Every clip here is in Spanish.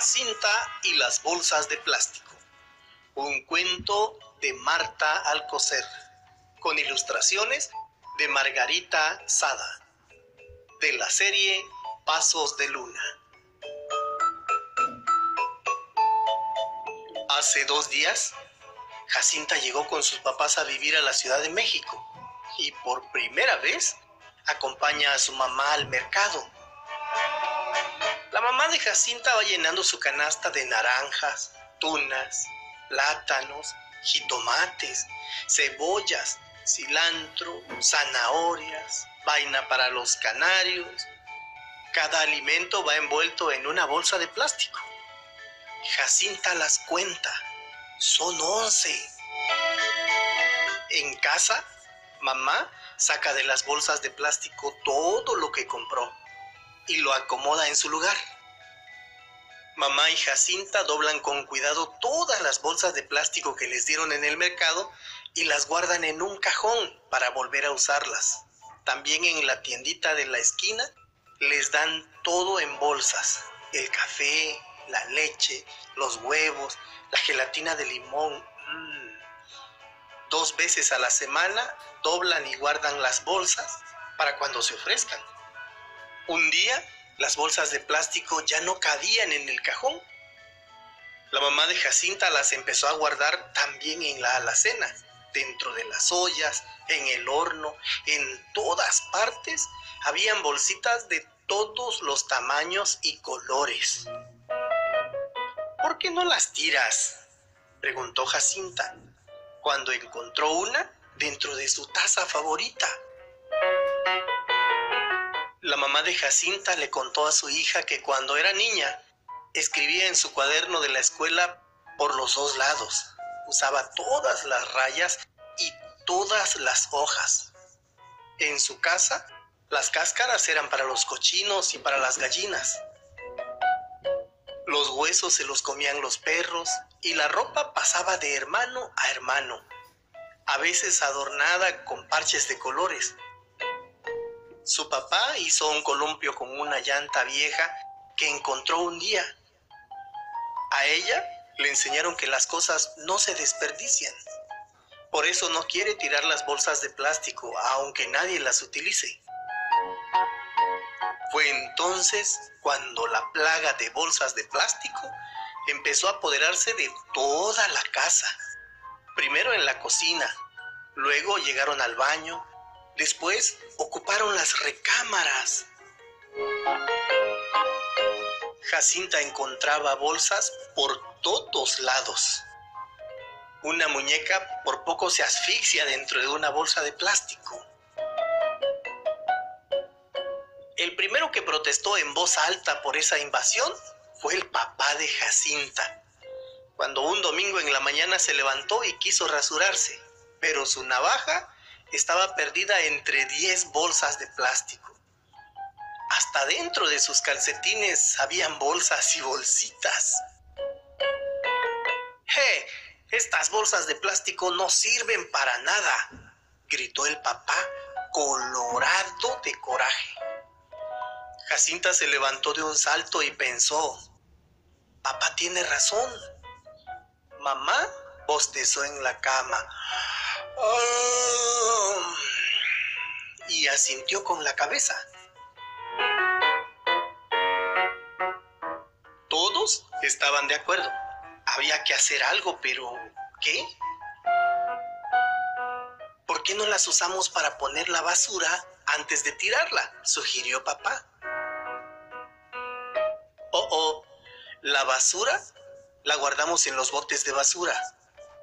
Jacinta y las bolsas de plástico. Un cuento de Marta Alcocer, con ilustraciones de Margarita Sada, de la serie Pasos de Luna. Hace dos días, Jacinta llegó con sus papás a vivir a la Ciudad de México y por primera vez acompaña a su mamá al mercado la mamá de Jacinta va llenando su canasta de naranjas, tunas, plátanos, jitomates, cebollas, cilantro, zanahorias, vaina para los canarios. Cada alimento va envuelto en una bolsa de plástico. Jacinta las cuenta. Son once. En casa, mamá saca de las bolsas de plástico todo lo que compró y lo acomoda en su lugar. Mamá y Jacinta doblan con cuidado todas las bolsas de plástico que les dieron en el mercado y las guardan en un cajón para volver a usarlas. También en la tiendita de la esquina les dan todo en bolsas. El café, la leche, los huevos, la gelatina de limón. Mm. Dos veces a la semana doblan y guardan las bolsas para cuando se ofrezcan. Un día las bolsas de plástico ya no cabían en el cajón. La mamá de Jacinta las empezó a guardar también en la alacena, dentro de las ollas, en el horno, en todas partes. Habían bolsitas de todos los tamaños y colores. ¿Por qué no las tiras? preguntó Jacinta, cuando encontró una dentro de su taza favorita. La mamá de Jacinta le contó a su hija que cuando era niña escribía en su cuaderno de la escuela por los dos lados. Usaba todas las rayas y todas las hojas. En su casa, las cáscaras eran para los cochinos y para las gallinas. Los huesos se los comían los perros y la ropa pasaba de hermano a hermano, a veces adornada con parches de colores su papá hizo un columpio con una llanta vieja que encontró un día. A ella le enseñaron que las cosas no se desperdician. Por eso no quiere tirar las bolsas de plástico, aunque nadie las utilice. Fue entonces cuando la plaga de bolsas de plástico empezó a apoderarse de toda la casa. Primero en la cocina, luego llegaron al baño, Después ocuparon las recámaras. Jacinta encontraba bolsas por todos lados. Una muñeca por poco se asfixia dentro de una bolsa de plástico. El primero que protestó en voz alta por esa invasión fue el papá de Jacinta, cuando un domingo en la mañana se levantó y quiso rasurarse, pero su navaja estaba perdida entre 10 bolsas de plástico. Hasta dentro de sus calcetines habían bolsas y bolsitas. ¡Eh! Estas bolsas de plástico no sirven para nada, gritó el papá, colorado de coraje. Jacinta se levantó de un salto y pensó, papá tiene razón. Mamá bostezó en la cama. Oh. y asintió con la cabeza. Todos estaban de acuerdo. Había que hacer algo, pero ¿qué? ¿Por qué no las usamos para poner la basura antes de tirarla? sugirió papá. Oh, oh, la basura la guardamos en los botes de basura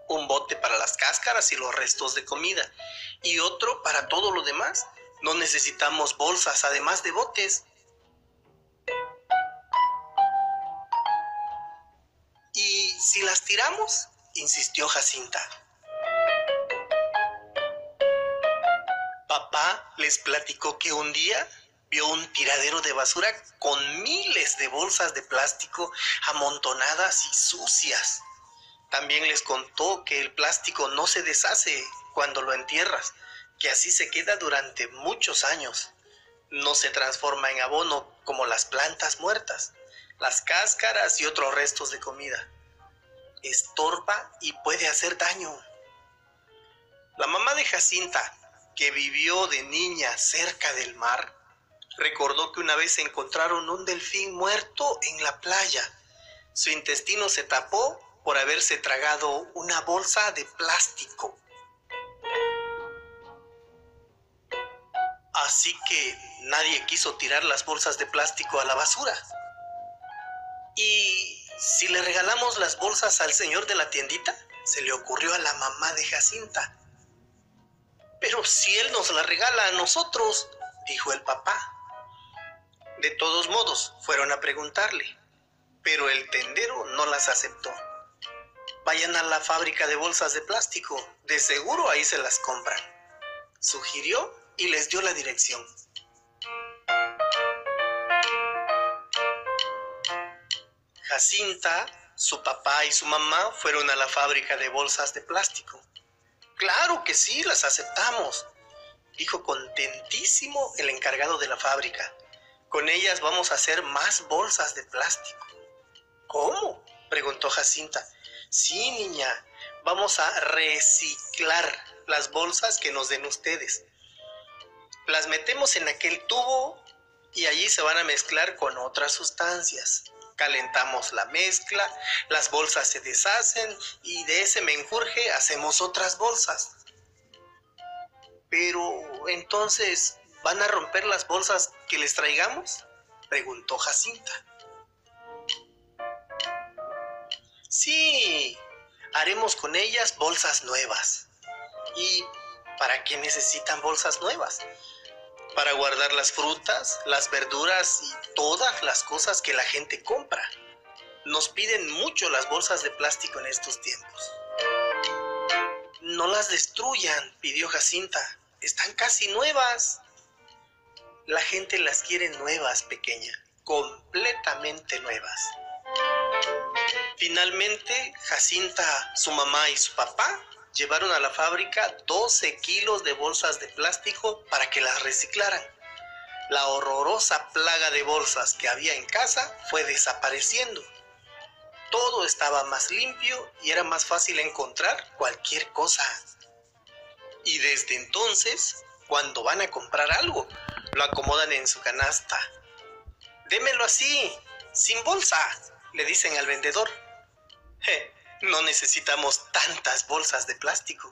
un bote para las cáscaras y los restos de comida y otro para todo lo demás. No necesitamos bolsas además de botes. ¿Y si las tiramos? insistió Jacinta. Papá les platicó que un día vio un tiradero de basura con miles de bolsas de plástico amontonadas y sucias. También les contó que el plástico no se deshace cuando lo entierras, que así se queda durante muchos años. No se transforma en abono como las plantas muertas. las cáscaras y otros restos de comida. Estorba y puede hacer daño. La mamá de Jacinta, que vivió de niña cerca del mar, recordó que una vez encontraron un delfín muerto en la playa. Su intestino se tapó por haberse tragado una bolsa de plástico. Así que nadie quiso tirar las bolsas de plástico a la basura. ¿Y si le regalamos las bolsas al señor de la tiendita? Se le ocurrió a la mamá de Jacinta. Pero si él nos la regala a nosotros, dijo el papá. De todos modos, fueron a preguntarle, pero el tendero no las aceptó. Vayan a la fábrica de bolsas de plástico, de seguro ahí se las compran. Sugirió y les dio la dirección. Jacinta, su papá y su mamá fueron a la fábrica de bolsas de plástico. Claro que sí, las aceptamos, dijo contentísimo el encargado de la fábrica. Con ellas vamos a hacer más bolsas de plástico. ¿Cómo? preguntó Jacinta. Sí, niña, vamos a reciclar las bolsas que nos den ustedes las metemos en aquel tubo y allí se van a mezclar con otras sustancias. Calentamos la mezcla, las bolsas se deshacen y de ese menjurje hacemos otras bolsas. Pero entonces, ¿van a romper las bolsas que les traigamos? Preguntó Jacinta. Sí, haremos con ellas bolsas nuevas. ¿Y para qué necesitan bolsas nuevas? para guardar las frutas, las verduras y todas las cosas que la gente compra. Nos piden mucho las bolsas de plástico en estos tiempos. No las destruyan, pidió Jacinta. Están casi nuevas. La gente las quiere nuevas, pequeña, completamente nuevas. Finalmente, Jacinta, su mamá y su papá llevaron a la fábrica 12 kilos de bolsas de plástico para que las reciclaran. La horrorosa plaga de bolsas que había en casa fue desapareciendo. Todo estaba más limpio y era más fácil encontrar cualquier cosa. Y desde entonces, cuando van a comprar algo, lo acomodan en su canasta. Démelo así, sin bolsa, le dicen al vendedor. no necesitamos tantas bolsas de plástico.